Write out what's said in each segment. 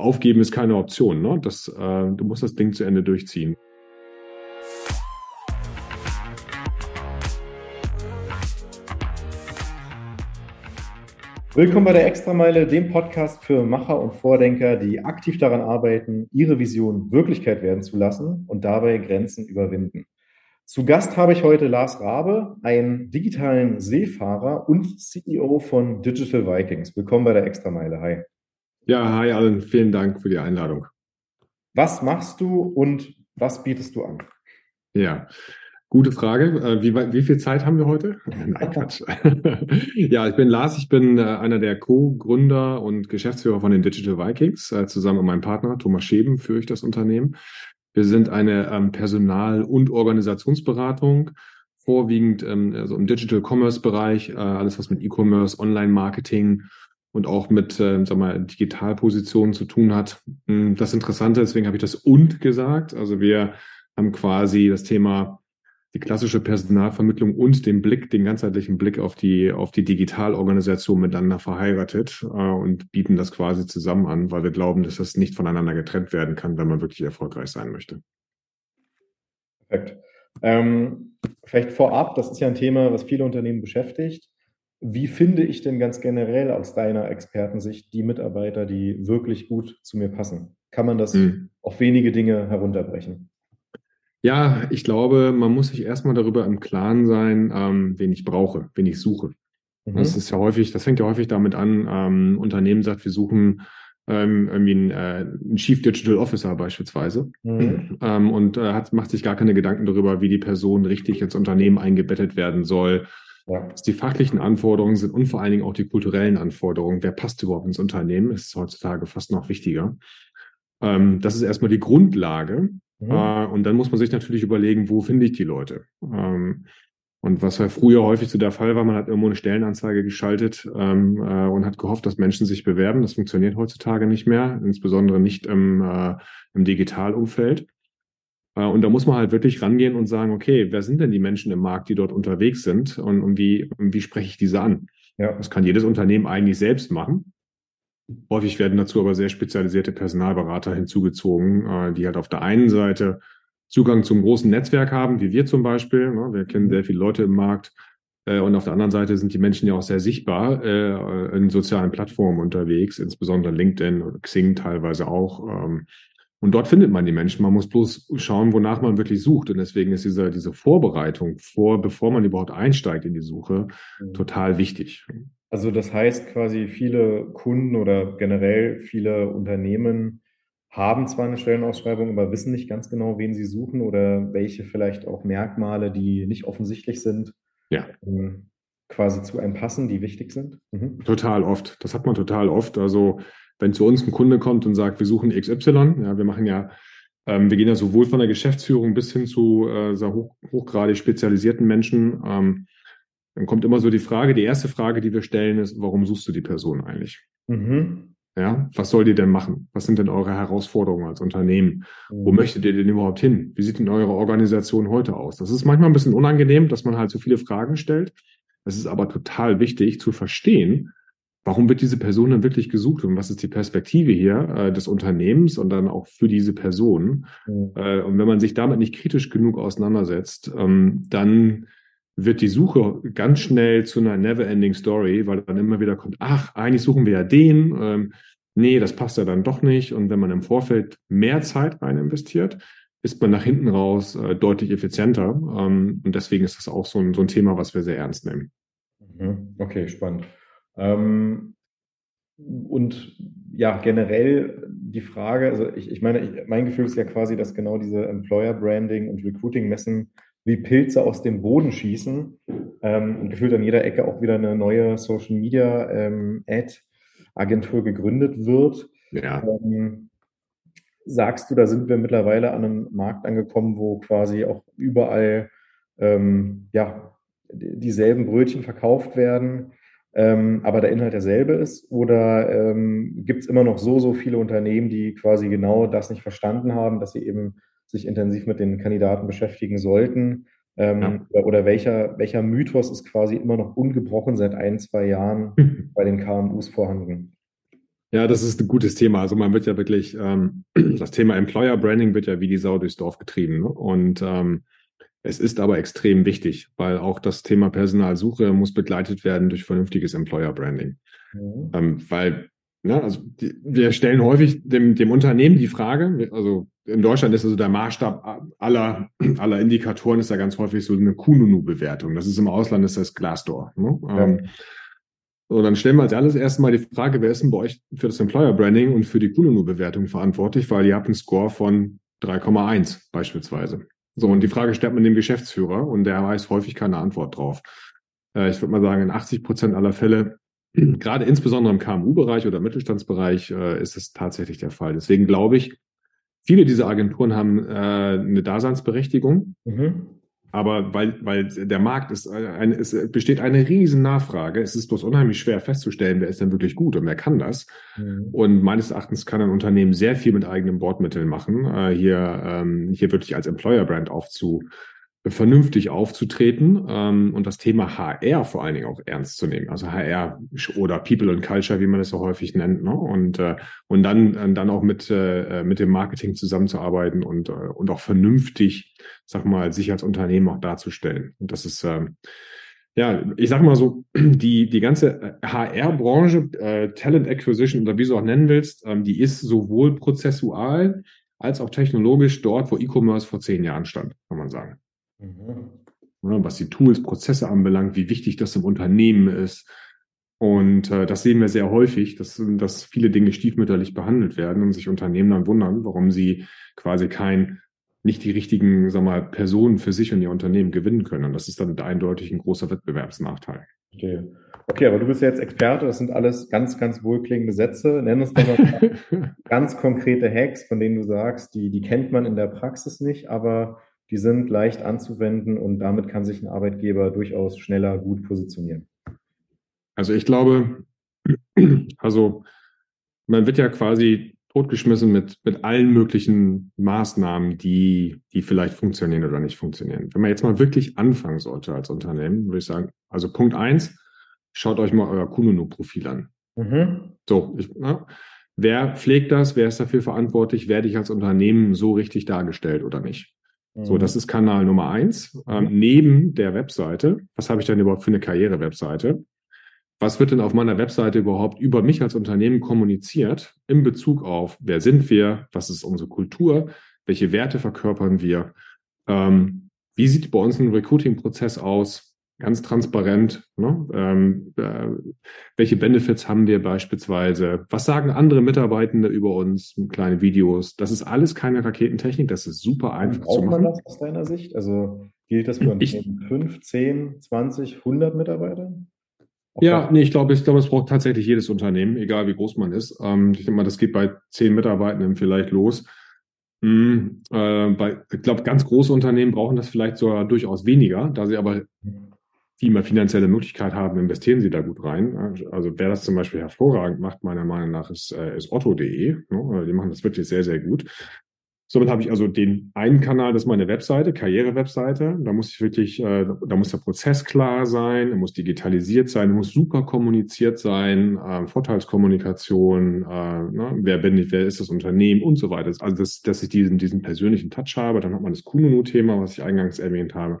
aufgeben ist keine Option. Ne? Das, äh, du musst das Ding zu Ende durchziehen. Willkommen bei der Extrameile, dem Podcast für Macher und Vordenker, die aktiv daran arbeiten, ihre Vision Wirklichkeit werden zu lassen und dabei Grenzen überwinden. Zu Gast habe ich heute Lars Rabe, einen digitalen Seefahrer und CEO von Digital Vikings. Willkommen bei der Extrameile. Hi. Ja, hi Allen, vielen Dank für die Einladung. Was machst du und was bietest du an? Ja, gute Frage. Äh, wie, wie viel Zeit haben wir heute? Nein, Quatsch. ja, ich bin Lars, ich bin äh, einer der Co-Gründer und Geschäftsführer von den Digital Vikings. Äh, zusammen mit meinem Partner Thomas Scheben führe ich das Unternehmen. Wir sind eine ähm, Personal- und Organisationsberatung, vorwiegend ähm, also im Digital Commerce Bereich, alles was mit E-Commerce, Online-Marketing und auch mit, äh, sag mal, Digitalpositionen zu tun hat. Hm, das Interessante, deswegen habe ich das und gesagt. Also wir haben quasi das Thema die klassische Personalvermittlung und den Blick, den ganzheitlichen Blick auf die, auf die Digitalorganisation miteinander verheiratet äh, und bieten das quasi zusammen an, weil wir glauben, dass das nicht voneinander getrennt werden kann, wenn man wirklich erfolgreich sein möchte. Perfekt. Ähm, vielleicht vorab, das ist ja ein Thema, was viele Unternehmen beschäftigt. Wie finde ich denn ganz generell aus deiner Expertensicht die Mitarbeiter, die wirklich gut zu mir passen? Kann man das mhm. auf wenige Dinge herunterbrechen? Ja, ich glaube, man muss sich erstmal darüber im Klaren sein, ähm, wen ich brauche, wen ich suche. Mhm. Das ist ja häufig, das fängt ja häufig damit an, ähm, Unternehmen sagt, wir suchen ähm, irgendwie einen, äh, einen Chief Digital Officer beispielsweise mhm. ähm, und äh, hat, macht sich gar keine Gedanken darüber, wie die Person richtig ins Unternehmen eingebettet werden soll, ja. Die fachlichen Anforderungen sind und vor allen Dingen auch die kulturellen Anforderungen. Wer passt überhaupt ins Unternehmen? Ist heutzutage fast noch wichtiger. Ähm, das ist erstmal die Grundlage. Mhm. Äh, und dann muss man sich natürlich überlegen, wo finde ich die Leute? Ähm, und was ja früher häufig so der Fall war, man hat irgendwo eine Stellenanzeige geschaltet ähm, äh, und hat gehofft, dass Menschen sich bewerben. Das funktioniert heutzutage nicht mehr, insbesondere nicht im, äh, im Digitalumfeld. Äh, und da muss man halt wirklich rangehen und sagen, okay, wer sind denn die Menschen im Markt, die dort unterwegs sind und, und wie, und wie spreche ich diese an? Ja. Das kann jedes Unternehmen eigentlich selbst machen. Häufig werden dazu aber sehr spezialisierte Personalberater hinzugezogen, äh, die halt auf der einen Seite Zugang zum großen Netzwerk haben, wie wir zum Beispiel. Ne? Wir kennen mhm. sehr viele Leute im Markt. Äh, und auf der anderen Seite sind die Menschen ja auch sehr sichtbar in sozialen Plattformen unterwegs, insbesondere LinkedIn oder Xing teilweise auch. Und dort findet man die Menschen. Man muss bloß schauen, wonach man wirklich sucht. Und deswegen ist diese, diese Vorbereitung vor, bevor man überhaupt einsteigt in die Suche, mhm. total wichtig. Also das heißt quasi viele Kunden oder generell viele Unternehmen haben zwar eine Stellenausschreibung, aber wissen nicht ganz genau, wen sie suchen oder welche vielleicht auch Merkmale, die nicht offensichtlich sind, ja. Ähm, quasi zu einem passen, die wichtig sind. Mhm. Total oft. Das hat man total oft. Also wenn zu uns ein Kunde kommt und sagt, wir suchen XY, ja, wir machen ja, ähm, wir gehen ja sowohl von der Geschäftsführung bis hin zu äh, sehr hoch, hochgradig spezialisierten Menschen, ähm, dann kommt immer so die Frage, die erste Frage, die wir stellen, ist, warum suchst du die Person eigentlich? Mhm. Ja, was soll die denn machen? Was sind denn eure Herausforderungen als Unternehmen? Mhm. Wo möchtet ihr denn überhaupt hin? Wie sieht denn eure Organisation heute aus? Das ist manchmal ein bisschen unangenehm, dass man halt so viele Fragen stellt. Es ist aber total wichtig zu verstehen, warum wird diese Person dann wirklich gesucht und was ist die Perspektive hier äh, des Unternehmens und dann auch für diese Person. Mhm. Äh, und wenn man sich damit nicht kritisch genug auseinandersetzt, ähm, dann wird die Suche ganz schnell zu einer never-ending Story, weil dann immer wieder kommt, ach, eigentlich suchen wir ja den, ähm, nee, das passt ja dann doch nicht. Und wenn man im Vorfeld mehr Zeit rein investiert, ist man nach hinten raus äh, deutlich effizienter. Ähm, und deswegen ist das auch so ein, so ein Thema, was wir sehr ernst nehmen. Mhm. Okay, spannend. Ähm, und ja, generell die Frage, also ich, ich meine, ich, mein Gefühl ist ja quasi, dass genau diese Employer Branding und Recruiting Messen wie Pilze aus dem Boden schießen ähm, und gefühlt an jeder Ecke auch wieder eine neue Social Media ähm, Ad Agentur gegründet wird. Ja. Ähm, sagst du, da sind wir mittlerweile an einem Markt angekommen, wo quasi auch überall ähm, ja, dieselben Brötchen verkauft werden? Ähm, aber der Inhalt derselbe ist? Oder ähm, gibt es immer noch so, so viele Unternehmen, die quasi genau das nicht verstanden haben, dass sie eben sich intensiv mit den Kandidaten beschäftigen sollten? Ähm, ja. oder, oder, welcher, welcher Mythos ist quasi immer noch ungebrochen seit ein, zwei Jahren bei den KMUs vorhanden? Ja, das ist ein gutes Thema. Also man wird ja wirklich, ähm, das Thema Employer Branding wird ja wie die Sau durchs Dorf getrieben. Ne? Und ähm, es ist aber extrem wichtig, weil auch das Thema Personalsuche muss begleitet werden durch vernünftiges Employer Branding. Mhm. Ähm, weil, ne, also die, wir stellen häufig dem, dem Unternehmen die Frage, also in Deutschland ist also der Maßstab aller, aller Indikatoren ist ja ganz häufig so eine Kununu-Bewertung. Das ist im Ausland ist das Glassdoor. Ne? Ja. Ähm, so, dann stellen wir als alles erstmal die Frage, wer ist denn bei euch für das Employer Branding und für die Kununu-Bewertung verantwortlich? Weil ihr habt einen Score von 3,1 beispielsweise. So, und die Frage stellt man dem Geschäftsführer und der weiß häufig keine Antwort drauf. Äh, ich würde mal sagen, in 80 Prozent aller Fälle, gerade insbesondere im KMU-Bereich oder Mittelstandsbereich, äh, ist es tatsächlich der Fall. Deswegen glaube ich, viele dieser Agenturen haben äh, eine Daseinsberechtigung. Mhm. Aber weil, weil der Markt ist, ein, es besteht eine riesen Nachfrage. Es ist bloß unheimlich schwer festzustellen, wer ist denn wirklich gut und wer kann das. Mhm. Und meines Erachtens kann ein Unternehmen sehr viel mit eigenen Bordmitteln machen, äh, hier, ähm, hier wirklich als Employer Brand aufzu, vernünftig aufzutreten ähm, und das Thema HR vor allen Dingen auch ernst zu nehmen. Also HR oder People and Culture, wie man es so häufig nennt, ne? und äh, und dann äh, dann auch mit äh, mit dem Marketing zusammenzuarbeiten und äh, und auch vernünftig, sag mal, sich als Unternehmen auch darzustellen. Und das ist äh, ja, ich sag mal so, die, die ganze HR-Branche, äh, Talent Acquisition oder wie du auch nennen willst, ähm, die ist sowohl prozessual als auch technologisch dort, wo E-Commerce vor zehn Jahren stand, kann man sagen. Mhm. Was die Tools, Prozesse anbelangt, wie wichtig das im Unternehmen ist. Und äh, das sehen wir sehr häufig, dass, dass viele Dinge stiefmütterlich behandelt werden und sich Unternehmen dann wundern, warum sie quasi kein, nicht die richtigen, sag mal, Personen für sich und ihr Unternehmen gewinnen können. Und das ist dann eindeutig ein großer Wettbewerbsnachteil. Okay. Okay, aber du bist ja jetzt Experte, das sind alles ganz, ganz wohlklingende Sätze. Nenn uns doch mal ganz konkrete Hacks, von denen du sagst, die, die kennt man in der Praxis nicht, aber die sind leicht anzuwenden und damit kann sich ein Arbeitgeber durchaus schneller gut positionieren. Also ich glaube, also man wird ja quasi totgeschmissen mit, mit allen möglichen Maßnahmen, die, die vielleicht funktionieren oder nicht funktionieren. Wenn man jetzt mal wirklich anfangen sollte als Unternehmen, würde ich sagen, also Punkt eins, schaut euch mal euer Kununu-Profil an. Mhm. So, ich, na, wer pflegt das? Wer ist dafür verantwortlich? Werde ich als Unternehmen so richtig dargestellt oder nicht? So, das mhm. ist Kanal Nummer eins. Ähm, neben der Webseite, was habe ich denn überhaupt für eine Karriere-Webseite? Was wird denn auf meiner Webseite überhaupt über mich als Unternehmen kommuniziert in Bezug auf, wer sind wir, was ist unsere Kultur, welche Werte verkörpern wir, ähm, wie sieht bei uns ein Recruiting-Prozess aus, ganz transparent. Ne? Ähm, äh, welche Benefits haben wir beispielsweise? Was sagen andere Mitarbeitende über uns? Kleine Videos. Das ist alles keine Raketentechnik. Das ist super einfach zu machen. man das aus deiner Sicht? Also gilt das für ich, 5, 10, 20, 100 Mitarbeiter? ja, nee, ich glaube, ich glaube, es braucht tatsächlich jedes Unternehmen, egal wie groß man ist. Ähm, ich denke mal, das geht bei zehn Mitarbeitenden vielleicht los. Hm, äh, bei, ich glaube, ganz große Unternehmen brauchen das vielleicht sogar durchaus weniger, da sie aber mhm die mal finanzielle Möglichkeit haben, investieren sie da gut rein. Also wer das zum Beispiel hervorragend macht, meiner Meinung nach, ist, äh, ist otto.de. Ne? Die machen das wirklich sehr, sehr gut. Somit habe ich also den einen Kanal, das ist meine Webseite, Karriere-Webseite. Da muss ich wirklich, äh, da muss der Prozess klar sein, er muss digitalisiert sein, er muss super kommuniziert sein, äh, Vorteilskommunikation, ne? wer bin ich, wer ist das Unternehmen und so weiter. Also, dass, dass ich diesen, diesen persönlichen Touch habe. Dann hat man das Kununu-Thema, was ich eingangs erwähnt habe.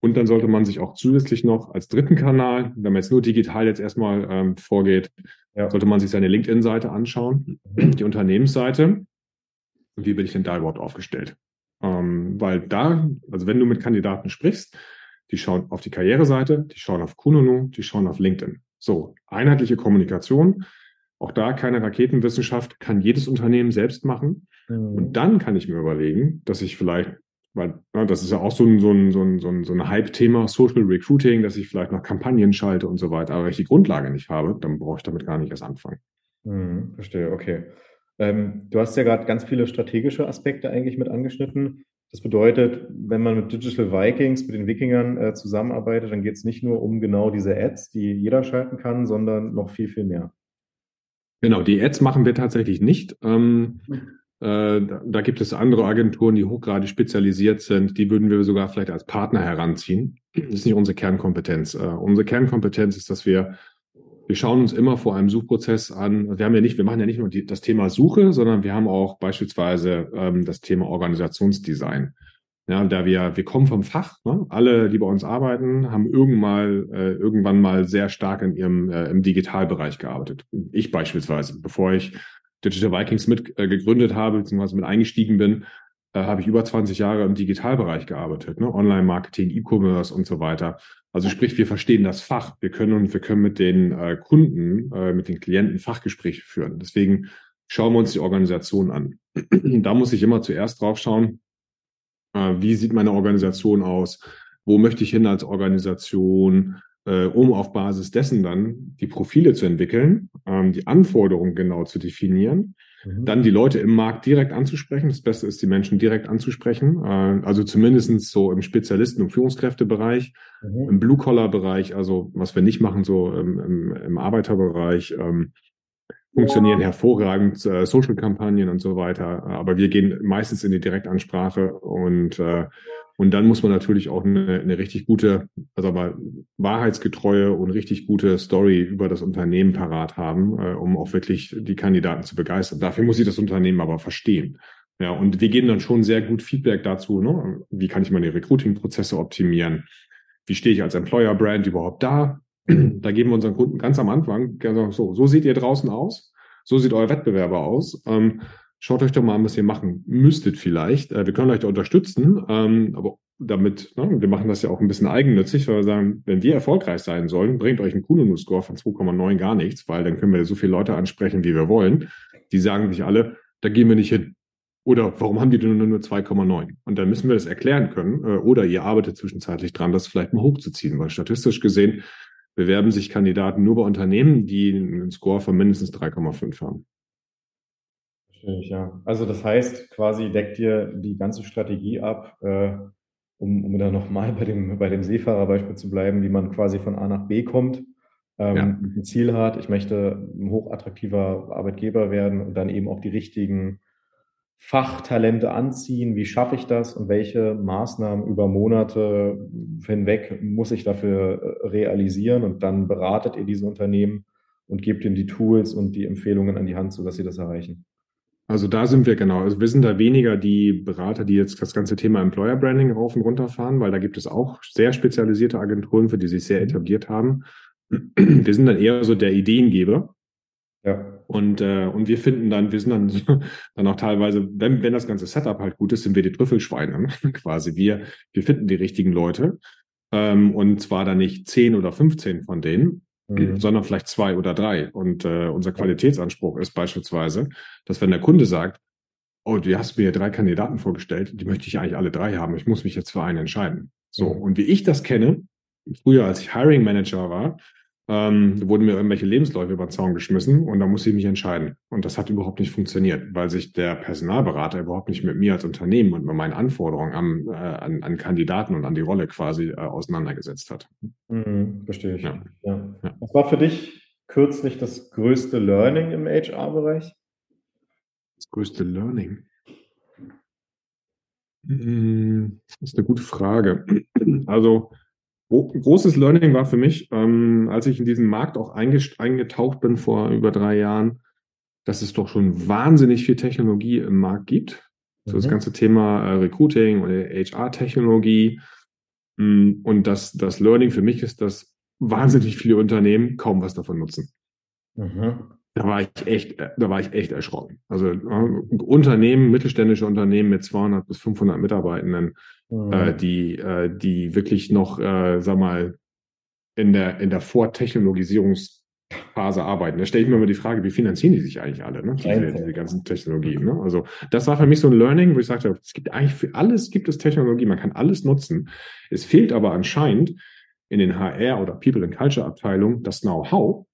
Und dann sollte man sich auch zusätzlich noch als dritten Kanal, wenn man jetzt nur digital jetzt erstmal ähm, vorgeht, ja. sollte man sich seine LinkedIn-Seite anschauen, die Unternehmensseite. Und wie bin ich denn da überhaupt aufgestellt? Ähm, weil da, also wenn du mit Kandidaten sprichst, die schauen auf die Karriereseite, die schauen auf Kununu, die schauen auf LinkedIn. So, einheitliche Kommunikation. Auch da keine Raketenwissenschaft, kann jedes Unternehmen selbst machen. Mhm. Und dann kann ich mir überlegen, dass ich vielleicht weil ja, das ist ja auch so ein, so ein, so ein, so ein, so ein Hype-Thema, Social Recruiting, dass ich vielleicht noch Kampagnen schalte und so weiter. Aber wenn ich die Grundlage nicht habe, dann brauche ich damit gar nicht erst anfangen. Hm, verstehe, okay. Ähm, du hast ja gerade ganz viele strategische Aspekte eigentlich mit angeschnitten. Das bedeutet, wenn man mit Digital Vikings, mit den Wikingern äh, zusammenarbeitet, dann geht es nicht nur um genau diese Ads, die jeder schalten kann, sondern noch viel, viel mehr. Genau, die Ads machen wir tatsächlich nicht. Ähm, hm. Äh, da gibt es andere Agenturen, die hochgradig spezialisiert sind. Die würden wir sogar vielleicht als Partner heranziehen. Das ist nicht unsere Kernkompetenz. Äh, unsere Kernkompetenz ist, dass wir wir schauen uns immer vor einem Suchprozess an. Wir haben ja nicht, wir machen ja nicht nur die, das Thema Suche, sondern wir haben auch beispielsweise ähm, das Thema Organisationsdesign. Ja, da wir, wir kommen vom Fach, ne? alle, die bei uns arbeiten, haben irgendwann mal, äh, irgendwann mal sehr stark in ihrem äh, im Digitalbereich gearbeitet. Ich beispielsweise, bevor ich Digital Vikings mit äh, gegründet habe, beziehungsweise mit eingestiegen bin, äh, habe ich über 20 Jahre im Digitalbereich gearbeitet, ne? Online-Marketing, E-Commerce und so weiter. Also sprich, wir verstehen das Fach. Wir können und wir können mit den äh, Kunden, äh, mit den Klienten Fachgespräche führen. Deswegen schauen wir uns die Organisation an. da muss ich immer zuerst drauf schauen, äh, wie sieht meine Organisation aus? Wo möchte ich hin als Organisation? Äh, um auf Basis dessen dann die Profile zu entwickeln, ähm, die Anforderungen genau zu definieren Mhm. Dann die Leute im Markt direkt anzusprechen. Das Beste ist, die Menschen direkt anzusprechen. Äh, also zumindestens so im Spezialisten- und Führungskräftebereich, mhm. im Blue-Collar-Bereich, also was wir nicht machen, so im, im, im Arbeiterbereich, ähm, funktionieren hervorragend, äh, Social-Kampagnen und so weiter. Aber wir gehen meistens in die Direktansprache und äh, und dann muss man natürlich auch eine, eine richtig gute, also aber wahrheitsgetreue und richtig gute Story über das Unternehmen parat haben, äh, um auch wirklich die Kandidaten zu begeistern. Dafür muss ich das Unternehmen aber verstehen. Ja, und wir geben dann schon sehr gut Feedback dazu, ne? wie kann ich meine Recruiting-Prozesse optimieren? Wie stehe ich als Employer-Brand überhaupt da? Da geben wir unseren Kunden ganz am Anfang, so, so seht ihr draußen aus, so sieht euer Wettbewerber aus. Ähm, schaut euch doch mal an, was ihr machen müsstet vielleicht. Äh, wir können euch da unterstützen, ähm, aber damit, ne, wir machen das ja auch ein bisschen eigennützig, weil wir sagen, wenn wir erfolgreich sein sollen, bringt euch ein Kununu-Score von 2,9 gar nichts, weil dann können wir so viele Leute ansprechen, wie wir wollen. Die sagen sich alle, da gehen wir nicht hin. Oder warum haben die denn nur 2,9? Und dann müssen wir das erklären können. Äh, oder ihr arbeitet zwischenzeitlich dran, das vielleicht mal hochzuziehen, weil statistisch gesehen bewerben sich Kandidaten nur bei Unternehmen, die einen Score von mindestens 3,5 haben. Verstehe ich, ja. Also das heißt, quasi deckt ihr die ganze Strategie ab, äh, um, um dann nochmal bei dem, bei dem Seefahrerbeispiel zu bleiben, wie man quasi von A nach B kommt, ähm, ja. ein Ziel hat, ich möchte ein hochattraktiver Arbeitgeber werden und dann eben auch die richtigen Fachtalente anziehen. Wie schaffe ich das und welche Maßnahmen über Monate hinweg muss ich dafür äh, realisieren? Und dann beratet ihr diese Unternehmen und gebt ihnen die Tools und die Empfehlungen an die Hand, sodass sie das erreichen. Also da sind wir genau. Also wir sind da weniger die Berater, die jetzt das ganze Thema Employer Branding rauf und runter fahren, weil da gibt es auch sehr spezialisierte Agenturen, für die sich sehr etabliert haben. Wir sind dann eher so der Ideengeber. Ja. Und, äh, und wir finden dann, wir sind dann, dann auch teilweise, wenn, wenn das ganze Setup halt gut ist, sind wir die Trüffelschweine quasi. Wir, wir finden die richtigen Leute. Ähm, und zwar dann nicht zehn oder 15 von denen, mhm. sondern vielleicht zwei oder drei. Und äh, unser Qualitätsanspruch ist beispielsweise, dass wenn der Kunde sagt, oh, du hast mir drei Kandidaten vorgestellt, die möchte ich eigentlich alle drei haben, ich muss mich jetzt für einen entscheiden. So, mhm. und wie ich das kenne, früher als ich Hiring Manager war, ähm, wurden mir irgendwelche Lebensläufe über den Zaun geschmissen und da musste ich mich entscheiden. Und das hat überhaupt nicht funktioniert, weil sich der Personalberater überhaupt nicht mit mir als Unternehmen und mit meinen Anforderungen am, äh, an, an Kandidaten und an die Rolle quasi äh, auseinandergesetzt hat. Mhm, verstehe ich. Ja. Ja. Ja. Was war für dich kürzlich das größte Learning im HR-Bereich? Das größte Learning? Hm, das ist eine gute Frage. Also, großes Learning war für mich, ähm, als ich in diesen Markt auch eingetaucht bin vor über drei Jahren, dass es doch schon wahnsinnig viel Technologie im Markt gibt. Mhm. So das mhm. ganze Thema äh, Recruiting oder HR-Technologie. Mm, und das, das Learning für mich ist, dass wahnsinnig viele Unternehmen kaum was davon nutzen. Mhm. Da war ich echt, da war ich echt erschrocken. Also äh, Unternehmen, mittelständische Unternehmen mit 200 bis 500 Mitarbeitenden, mhm. äh, die, äh, die wirklich noch, äh, sag mal, in der, in der Vortechnologisierungsphase arbeiten. Da stelle ich mir immer die Frage, wie finanzieren die sich eigentlich alle, ne? diese, diese ganzen Technologien. Ne? Also das war für mich so ein Learning, wo ich sagte, es gibt eigentlich für alles gibt es Technologie, man kann alles nutzen. Es fehlt aber anscheinend in den HR oder People and Culture Abteilungen das Know-how,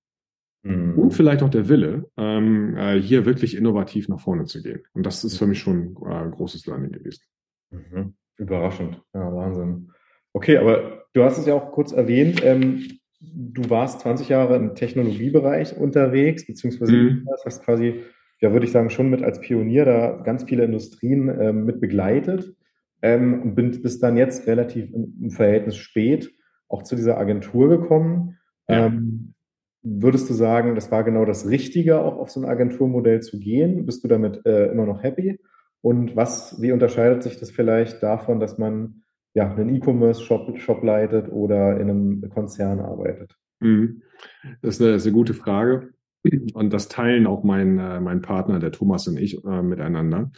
Mhm. Und vielleicht auch der Wille, ähm, äh, hier wirklich innovativ nach vorne zu gehen. Und das ist für mich schon äh, ein großes Learning gewesen. Mhm. Überraschend. Ja, Wahnsinn. Okay, aber du hast es ja auch kurz erwähnt. Ähm, du warst 20 Jahre im Technologiebereich unterwegs, beziehungsweise mhm. hast quasi, ja, würde ich sagen, schon mit als Pionier da ganz viele Industrien ähm, mit begleitet ähm, und bin, bist dann jetzt relativ im, im, Verhältnis spät auch zu dieser Agentur gekommen. Ja. Ähm, würdest du sagen, das war genau das Richtige, auch auf so ein Agenturmodell zu gehen? Bist du damit äh, immer noch happy? Und was, wie unterscheidet sich das vielleicht davon, dass man ja einen E-Commerce-Shop Shop leitet oder in einem Konzern arbeitet? Mhm. Das ist eine, das ist eine gute Frage. Und das teilen auch mein, äh, mein Partner, der Thomas und ich, äh, miteinander.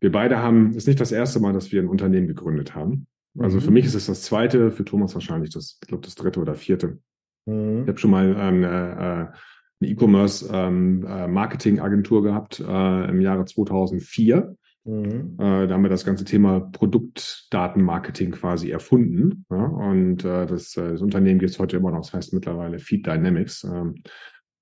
Wir beide haben, es ist nicht das erste Mal, dass wir ein Unternehmen gegründet haben. Also mhm. für mich ist es das zweite, für Thomas wahrscheinlich das, ich glaube, das dritte oder vierte. Mhm. Ich habe schon mal ähm, äh, eine E-Commerce-Marketing-Agentur ähm, äh, gehabt äh, im Jahre 2004. Mhm. Äh, da haben wir das ganze Thema Produktdatenmarketing quasi erfunden. Ja? Und äh, das, äh, das Unternehmen gibt es heute immer noch, das heißt mittlerweile Feed Dynamics. Ähm,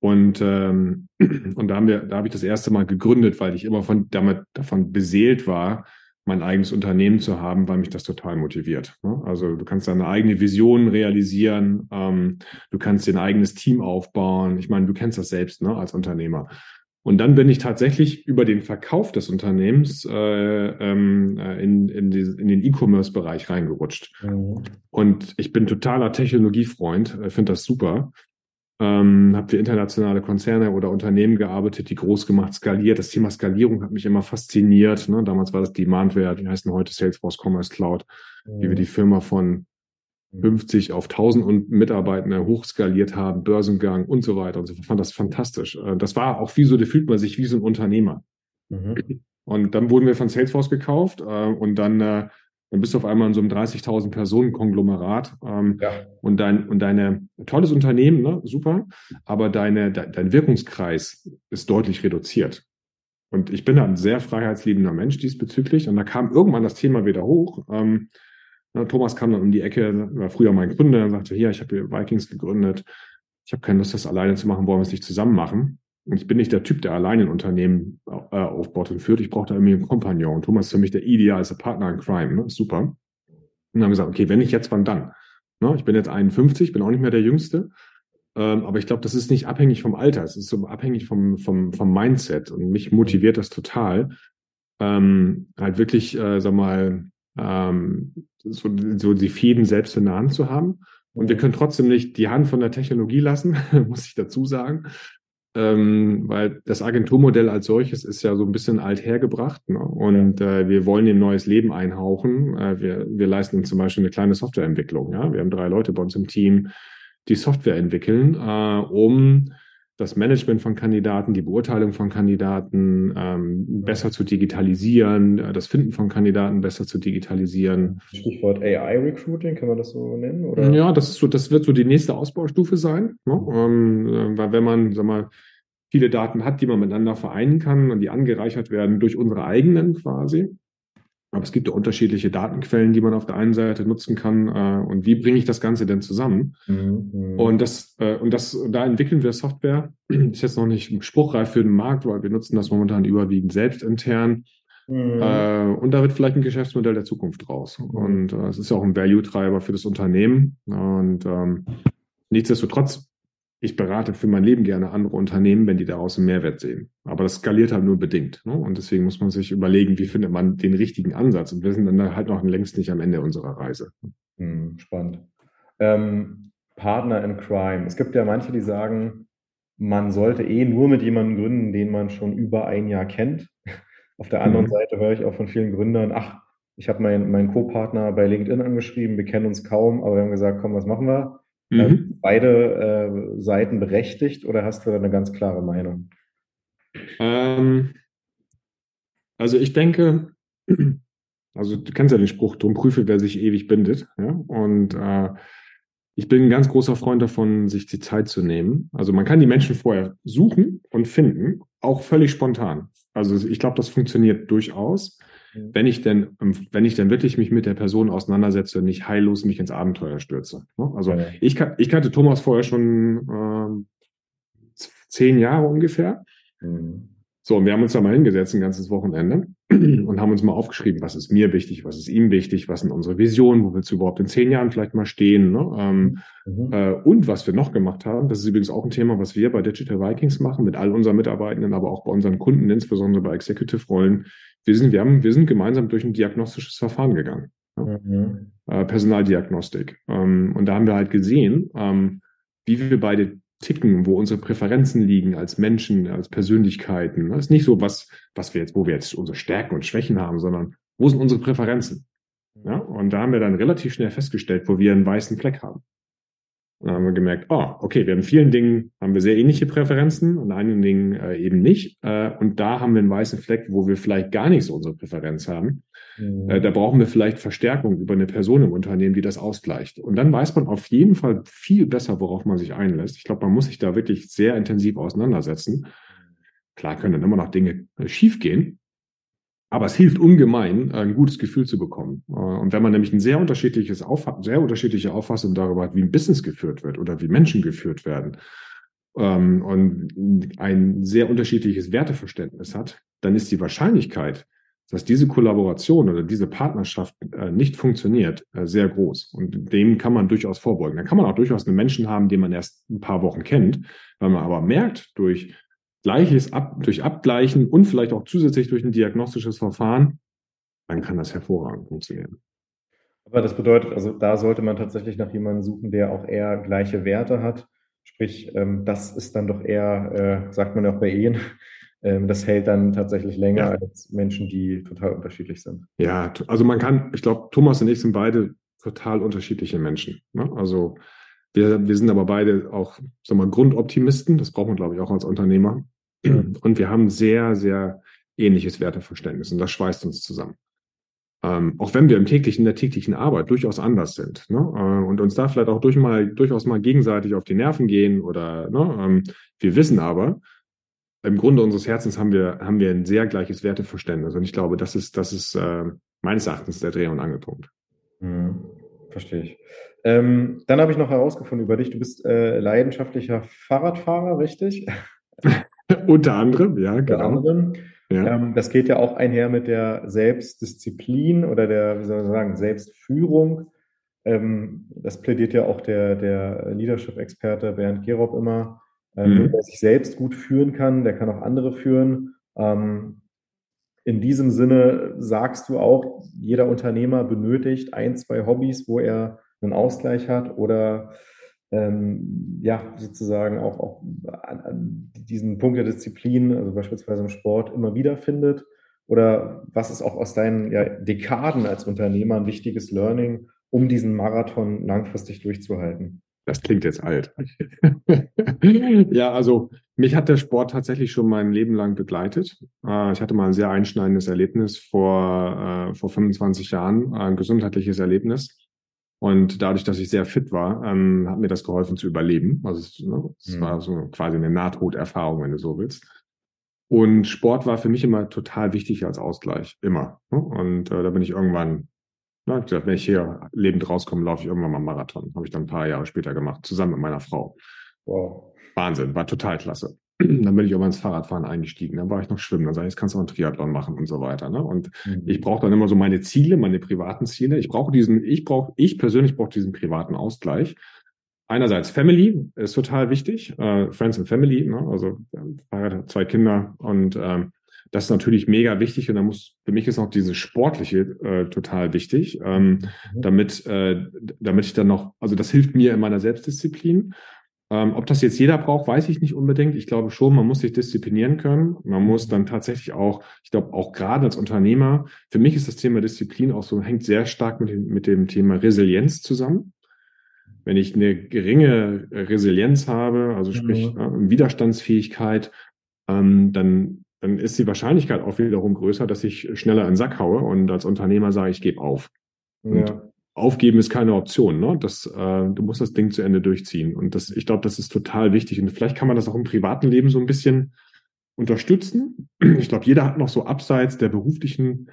und, ähm, und da haben wir, da habe ich das erste Mal gegründet, weil ich immer von damit davon beseelt war, mein eigenes Unternehmen zu haben, weil mich das total motiviert. Ne? Also du kannst deine eigene Vision realisieren, ähm, du kannst dir ein eigenes Team aufbauen. Ich meine, du kennst das selbst ne, als Unternehmer. Und dann bin ich tatsächlich über den Verkauf des Unternehmens äh, ähm, äh, in, in, die, in den E-Commerce-Bereich reingerutscht. Mhm. Und ich bin totaler Technologiefreund, äh, finde das super. Ähm, habe für internationale Konzerne oder Unternehmen gearbeitet, die groß gemacht, skaliert. Das Thema Skalierung hat mich immer fasziniert. Ne? Damals war das Demandware, die heißen heute Salesforce Commerce Cloud, mhm. wie wir die Firma von 50 auf 1000 Mitarbeiter hochskaliert haben, Börsengang und so weiter und so. Ich fand das fantastisch. Äh, das war auch wie so, da fühlt man sich wie so ein Unternehmer. Mhm. Und dann wurden wir von Salesforce gekauft äh, und dann, äh, dann bist du auf einmal in so einem 30.000 Personen Konglomerat ähm, ja. und dein und deine tolles Unternehmen, ne, super, aber deine de, dein Wirkungskreis ist deutlich reduziert. Und ich bin ein sehr freiheitsliebender Mensch diesbezüglich und da kam irgendwann das Thema wieder hoch. Ähm, Thomas kam dann um die Ecke, war früher mein Gründer, und sagte, hier, ich habe hier Vikings gegründet. Ich habe keine Lust, das alleine zu machen, wollen wir es nicht zusammen machen. Und ich bin nicht der Typ, der alleine ein Unternehmen äh, aufbaut und führt. Ich brauche da irgendwie einen Kompagnon. Und Thomas ist für mich der idealste Partner in Crime. Ne? Super. Und dann haben wir gesagt, okay, wenn nicht jetzt, wann dann? Ne? Ich bin jetzt 51, bin auch nicht mehr der Jüngste. Ähm, aber ich glaube, das ist nicht abhängig vom Alter. Es ist so abhängig vom, vom, vom Mindset. Und mich motiviert das total, ähm, halt wirklich, äh, sag mal, ähm, so, so die Fäden selbst in der Hand zu haben. Und wir können trotzdem nicht die Hand von der Technologie lassen, muss ich dazu sagen. Ähm, weil das Agenturmodell als solches ist ja so ein bisschen althergebracht ne? und äh, wir wollen ihm neues Leben einhauchen. Äh, wir, wir leisten uns zum Beispiel eine kleine Softwareentwicklung. Ja? Wir haben drei Leute bei uns im Team, die Software entwickeln, äh, um das Management von Kandidaten, die Beurteilung von Kandidaten ähm, besser zu digitalisieren, äh, das Finden von Kandidaten besser zu digitalisieren. Stichwort AI-Recruiting, kann man das so nennen? Oder? Ja, das ist so, das wird so die nächste Ausbaustufe sein. Ne? Ähm, äh, weil wenn man, sag mal, viele Daten hat, die man miteinander vereinen kann und die angereichert werden durch unsere eigenen quasi, aber es gibt ja unterschiedliche Datenquellen, die man auf der einen Seite nutzen kann. Äh, und wie bringe ich das Ganze denn zusammen? Mhm. Und das, äh, und das, da entwickeln wir Software. Ist jetzt noch nicht spruchreif für den Markt, weil wir nutzen das momentan überwiegend selbst intern. Mhm. Äh, und da wird vielleicht ein Geschäftsmodell der Zukunft raus. Mhm. Und äh, es ist ja auch ein Value-Treiber für das Unternehmen. Und ähm, nichtsdestotrotz ich berate für mein Leben gerne andere Unternehmen, wenn die daraus einen Mehrwert sehen. Aber das skaliert halt nur bedingt. Ne? Und deswegen muss man sich überlegen, wie findet man den richtigen Ansatz. Und wir sind dann halt noch längst nicht am Ende unserer Reise. Hm, spannend. Ähm, Partner in Crime. Es gibt ja manche, die sagen, man sollte eh nur mit jemandem gründen, den man schon über ein Jahr kennt. Auf der anderen mhm. Seite höre ich auch von vielen Gründern, ach, ich habe meinen mein Co-Partner bei LinkedIn angeschrieben, wir kennen uns kaum, aber wir haben gesagt, komm, was machen wir? Äh, mhm. beide äh, Seiten berechtigt oder hast du da eine ganz klare Meinung? Ähm, also ich denke, also du kennst ja den Spruch, drum prüfe, wer sich ewig bindet. Ja? Und äh, ich bin ein ganz großer Freund davon, sich die Zeit zu nehmen. Also man kann die Menschen vorher suchen und finden, auch völlig spontan. Also ich glaube, das funktioniert durchaus. Mhm. wenn ich denn, ähm, wenn ich denn wirklich mich mit der Person auseinandersetze und nicht heillos mich ins Abenteuer stürze. Ne? Also ja. ich, ich kannte Thomas vorher schon äh, zehn Jahre ungefähr. Mhm. So, und wir haben uns da mal hingesetzt, ein ganzes Wochenende, und haben uns mal aufgeschrieben, was ist mir wichtig, was ist ihm wichtig, was sind unsere Visionen, wo willst du überhaupt in zehn Jahren vielleicht mal stehen, ne? ähm, mhm. äh, und was wir noch gemacht haben, das ist übrigens auch ein Thema, was wir bei Digital Vikings machen, mit all unseren Mitarbeitenden, aber auch bei unseren Kunden, insbesondere bei Executive-Rollen, wir sind, wir haben, wir sind gemeinsam durch ein diagnostisches Verfahren gegangen. Ja? Mhm. Äh, Personaldiagnostik. Ähm, und da haben wir halt gesehen, ähm, wie wir beide ticken, wo unsere Präferenzen liegen als Menschen, als Persönlichkeiten. Das ist nicht so was, was wir jetzt, wo wir jetzt unsere Stärken und Schwächen haben, sondern wo sind unsere Präferenzen? Ja, und da haben wir dann relativ schnell festgestellt, wo wir einen weißen Fleck haben. Und dann haben wir gemerkt, oh, okay, wir haben in vielen Dingen haben wir sehr ähnliche Präferenzen und in einigen Dingen äh, eben nicht. Äh, und da haben wir einen weißen Fleck, wo wir vielleicht gar nicht so unsere Präferenz haben. Mhm. Äh, da brauchen wir vielleicht Verstärkung über eine Person im Unternehmen, die das ausgleicht. Und dann weiß man auf jeden Fall viel besser, worauf man sich einlässt. Ich glaube, man muss sich da wirklich sehr intensiv auseinandersetzen. Klar können dann immer noch Dinge äh, schiefgehen, aber es hilft ungemein, ein gutes Gefühl zu bekommen. Äh, und wenn man nämlich ein sehr unterschiedliches sehr unterschiedliche Auffassung darüber hat, wie ein Business geführt wird oder wie Menschen geführt werden ähm, und ein sehr unterschiedliches Werteverständnis hat, dann ist die Wahrscheinlichkeit, dass diese Kollaboration oder diese Partnerschaft äh, nicht funktioniert, äh, sehr groß. Und dem kann man durchaus vorbeugen. Dann kann man auch durchaus einen Menschen haben, den man erst ein paar Wochen kennt, weil man aber merkt durch Gleiches ab, durch Abgleichen und vielleicht auch zusätzlich durch ein diagnostisches Verfahren, dann kann das hervorragend funktionieren. Aber das bedeutet, also da sollte man tatsächlich nach jemandem suchen, der auch eher gleiche Werte hat. Sprich, ähm, das ist dann doch eher, äh, sagt man ja auch bei Ehen, ähm, das hält dann tatsächlich länger ja. als Menschen, die total unterschiedlich sind. Ja, also man kann, ich glaube, Thomas und ich sind beide total unterschiedliche Menschen. Ne? Also wir, wir sind aber beide auch, sagen wir, Grundoptimisten. Das braucht man, glaube ich, auch als Unternehmer. Und wir haben sehr, sehr ähnliches Werteverständnis und das schweißt uns zusammen. Ähm, auch wenn wir im täglichen, in der täglichen Arbeit durchaus anders sind ne? Äh, und uns da vielleicht auch durch mal, durchaus mal gegenseitig auf die Nerven gehen oder ne? ähm, wir wissen aber, im Grunde unseres Herzens haben wir, haben wir ein sehr gleiches Werteverständnis und ich glaube, das ist, das ist äh, meines Erachtens der Dreh- und Angelpunkt. Mhm. Verstehe ich. Ähm, dann habe ich noch herausgefunden über dich, du bist äh, leidenschaftlicher Fahrradfahrer, richtig? Unter anderem, ja, genau. Unter anderem. Ja. Ähm, das geht ja auch einher mit der Selbstdisziplin oder der, wie soll man sagen, Selbstführung. Ähm, das plädiert ja auch der, der Leadership-Experte Bernd Gerob immer. Ähm, mhm. Der sich selbst gut führen kann, der kann auch andere führen. Ähm, in diesem Sinne sagst du auch, jeder Unternehmer benötigt ein, zwei Hobbys, wo er einen Ausgleich hat oder ähm, ja, sozusagen auch, auch an, an diesen Punkt der Disziplin, also beispielsweise im Sport, immer wieder findet? Oder was ist auch aus deinen ja, Dekaden als Unternehmer ein wichtiges Learning, um diesen Marathon langfristig durchzuhalten? Das klingt jetzt alt. ja, also mich hat der Sport tatsächlich schon mein Leben lang begleitet. Äh, ich hatte mal ein sehr einschneidendes Erlebnis vor, äh, vor 25 Jahren, ein gesundheitliches Erlebnis. Und dadurch, dass ich sehr fit war, ähm, hat mir das geholfen zu überleben. Also es, mhm. war so quasi eine Nahtoderfahrung, wenn du so willst. Und Sport war für mich immer total wichtig als Ausgleich, immer. Ne? Und äh, da bin ich irgendwann, na, gesagt, wenn ich hier lebend rauskomme, laufe ich irgendwann mal Marathon. Habe ich dann ein paar Jahre später gemacht, zusammen mit meiner Frau. Wow. Wahnsinn, war total klasse. dann bin ich aber ins Fahrradfahren eingestiegen. Dann war ich noch schwimmen. Dann sage ich, jetzt kannst du auch einen Triathlon machen und so weiter. Ne? Und mhm. ich brauche dann immer so meine Ziele, meine privaten Ziele. Ich brauche diesen, ich brauche, ich persönlich brauche diesen privaten Ausgleich. Einerseits Family ist total wichtig, äh, Friends and Family, ne? also äh, zwei Kinder und ähm, das ist natürlich mega wichtig und da muss für mich ist auch dieses sportliche äh, total wichtig, ähm, mhm. damit äh, damit ich dann noch, also das hilft mir in meiner Selbstdisziplin ähm, ob das jetzt jeder braucht, weiß ich nicht unbedingt. Ich glaube schon, man muss sich disziplinieren können. Man muss dann tatsächlich auch, ich glaube auch gerade als Unternehmer, für mich ist das Thema Disziplin auch so, hängt sehr stark mit dem, mit dem Thema Resilienz zusammen. Wenn ich eine geringe Resilienz habe, also sprich mhm. äh, Widerstandsfähigkeit, ähm, dann, dann ist die Wahrscheinlichkeit auch wiederum größer, dass ich schneller in den Sack haue und als Unternehmer sage, ich gebe auf. Und ja aufgeben ist keine Option. Ne? Das, äh, du musst das Ding zu Ende durchziehen. Und das, ich glaube, das ist total wichtig. Und vielleicht kann man das auch im privaten Leben so ein bisschen unterstützen. Ich glaube, jeder hat noch so abseits der beruflichen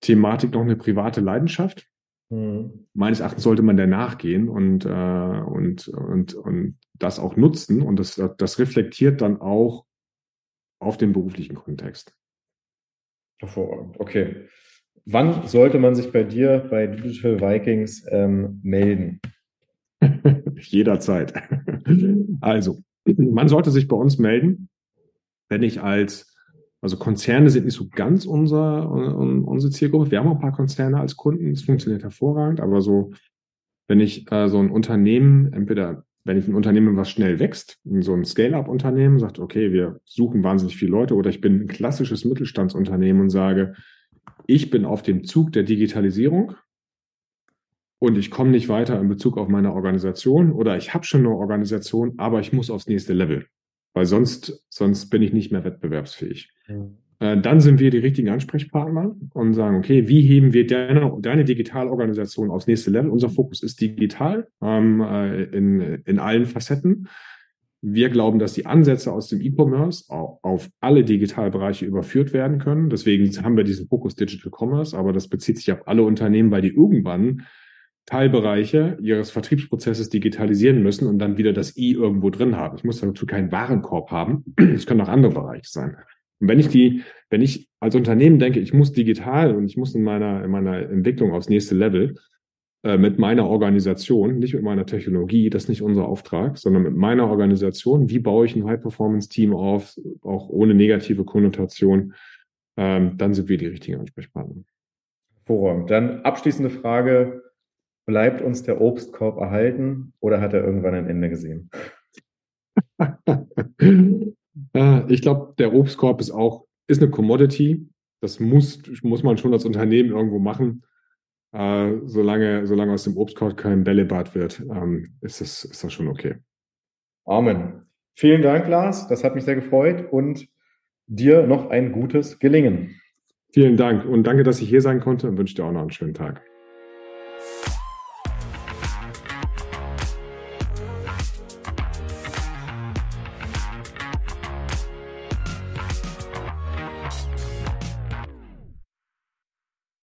Thematik noch eine private Leidenschaft. Mhm. Meines Erachtens sollte man der nachgehen und, äh, und, und, und das auch nutzen. Und das, das reflektiert dann auch auf den beruflichen Kontext. Hervorragend. Okay. Wann sollte man sich bei dir bei Digital Vikings ähm, melden? Jederzeit. Also, man sollte sich bei uns melden, wenn ich als, also Konzerne sind nicht so ganz unser, unsere Zielgruppe. Wir haben auch ein paar Konzerne als Kunden, das funktioniert hervorragend, aber so, wenn ich äh, so ein Unternehmen, entweder wenn ich ein Unternehmen, was schnell wächst, so ein Scale-up-Unternehmen, sagt, okay, wir suchen wahnsinnig viele Leute, oder ich bin ein klassisches Mittelstandsunternehmen und sage, ich bin auf dem Zug der Digitalisierung und ich komme nicht weiter in Bezug auf meine Organisation oder ich habe schon eine Organisation, aber ich muss aufs nächste Level, weil sonst, sonst bin ich nicht mehr wettbewerbsfähig. Mhm. Äh, dann sind wir die richtigen Ansprechpartner und sagen, okay, wie heben wir deine, deine Digitalorganisation aufs nächste Level? Unser Fokus ist digital ähm, äh, in, in allen Facetten. Wir glauben, dass die Ansätze aus dem E-Commerce auf alle Digitalbereiche überführt werden können. Deswegen haben wir diesen Fokus Digital Commerce, aber das bezieht sich auf alle Unternehmen, weil die irgendwann Teilbereiche ihres Vertriebsprozesses digitalisieren müssen und dann wieder das I irgendwo drin haben. Ich muss dazu keinen Warenkorb haben. Es können auch andere Bereiche sein. Und wenn ich die, wenn ich als Unternehmen denke, ich muss digital und ich muss in meiner, in meiner Entwicklung aufs nächste Level, mit meiner Organisation, nicht mit meiner Technologie, das ist nicht unser Auftrag, sondern mit meiner Organisation, wie baue ich ein High-Performance-Team auf, auch ohne negative Konnotation, ähm, dann sind wir die richtigen Ansprechpartner. Hervorragend. Dann abschließende Frage. Bleibt uns der Obstkorb erhalten oder hat er irgendwann ein Ende gesehen? Äh, ich glaube, der Obstkorb ist auch, ist eine Commodity. Das muss, muss man schon als Unternehmen irgendwo machen. Äh, solange, solange aus dem Obstkorb kein Bällebad wird, ähm, ist, das, ist das schon okay. Amen. Vielen Dank, Lars. Das hat mich sehr gefreut und dir noch ein gutes Gelingen. Vielen Dank und danke, dass ich hier sein konnte und wünsche dir auch noch einen schönen Tag.